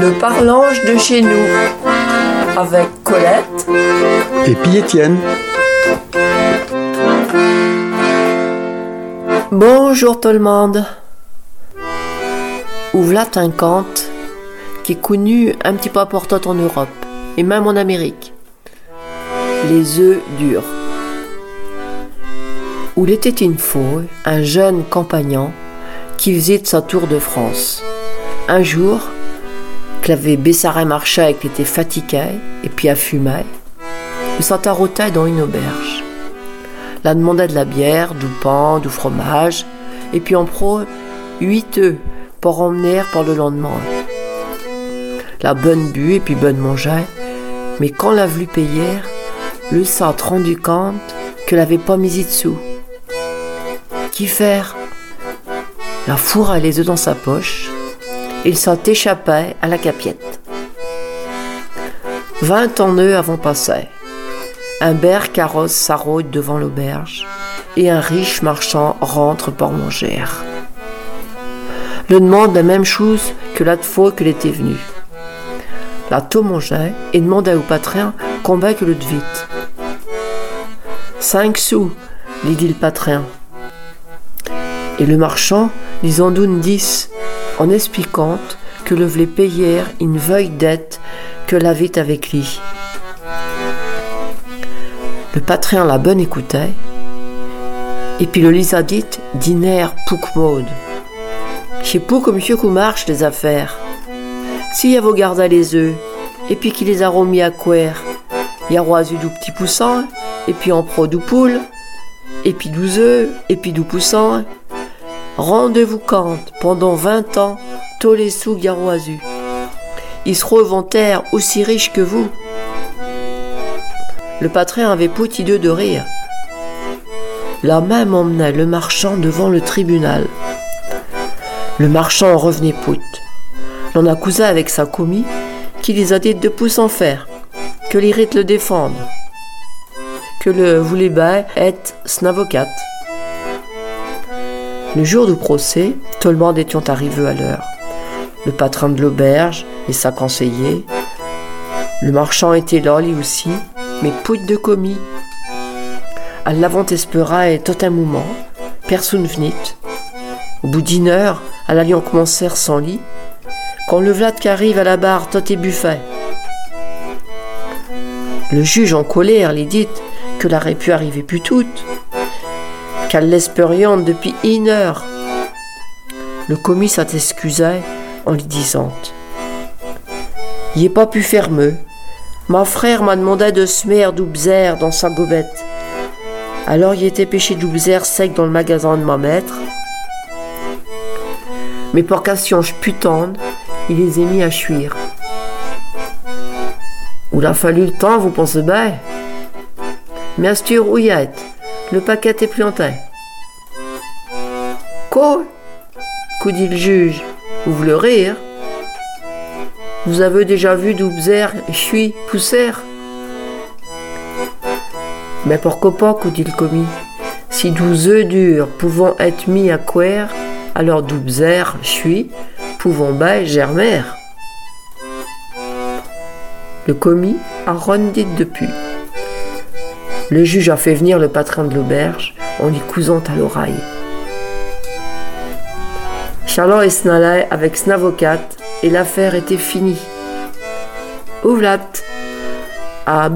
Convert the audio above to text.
Le parlange de chez nous avec Colette et puis Étienne. Bonjour tout le monde. Ouvlat un conte qui est connu un petit peu important en Europe et même en Amérique. Les œufs durs. Où il était une fois un jeune compagnon qui faisait de sa tour de France. Un jour, avait Bessaré marché et qu'il était fatigué et puis fumer, il s'entarrotait dans une auberge. Là demandait de la bière, du pain, du fromage, et puis en pro, huit œufs pour emmener pour le lendemain. La bonne bu et puis bonne manger, mais quand l'a voulu payer, le s'est rendu compte que l'avait pas mis dessous. Qu'y faire? La fourre a les œufs dans sa poche, il s'en échappait à la capiette. Vingt eux avant passé. Un ber carrosse s'arrête devant l'auberge et un riche marchand rentre pour manger. Le demande la même chose que la fois qu'il était venu. La to mangeait et demanda au patron combien que le vite. Cinq sous, lui dit le patron. Et le marchand lui en donne dix en expliquant que le voulait payer une veuille dette que l'avait avec lui. Le patron la bonne écoutait, et puis le lisadit dîner pouk mode. Chez Pouk, monsieur qu'on marche les affaires. Si y a vos gardes à les œufs, et puis qu'il les a remis à couer, y a roisu du petit poussin, et puis en pro du poule, et puis douze œufs, et puis du poussin, Rendez-vous quand, pendant vingt ans, tous les sous garoisus. Ils se reventèrent aussi riches que vous. Le patron avait deux de rire. La même emmenait le marchand devant le tribunal. Le marchand en revenait pout. L'on accusa avec sa commis qui les a dit de pouces en fer, que l'irrite le défendre, que le voulait bas être snavocate. Le jour du procès, tout le monde était arrivé à l'heure. Le patron de l'auberge et sa conseillère. Le marchand était là, lui aussi, mais pouit de commis. À l'avant espera et tout un moment, personne venait. Au bout d'une heure, à l'alliant commencer sans lit, quand le Vlad arrive à la barre, tout est buffet. Le juge en colère lui dit que l'aurait pu arriver plus toute l'espériante depuis une heure. Le commis s'excusait en lui disant Il est pas pu faire mieux. Ma frère m'a demandé de se mettre d'oubzer dans sa gobette. Alors il était pêché d'oubzer sec dans le magasin de ma maître. Mais pour change putande, il les a mis à chuire. Où l'a fallu le temps, vous pensez bien? Mais astur ouillette, le paquet est planté. Quoi? Qu'au dit le juge? Vous voulez rire? Vous avez déjà vu d'oubzer suis pousser Mais pourquoi pas, qu'au dit le commis? Si douze œufs durs pouvant être mis à couer, alors d'oubzer suis pouvant bailler germer. Le commis a rondit depuis. Le juge a fait venir le patron de l'auberge en lui cousant à l'oreille. Charlotte et Snalay avec Snavocat et l'affaire était finie. Ouvlat. À.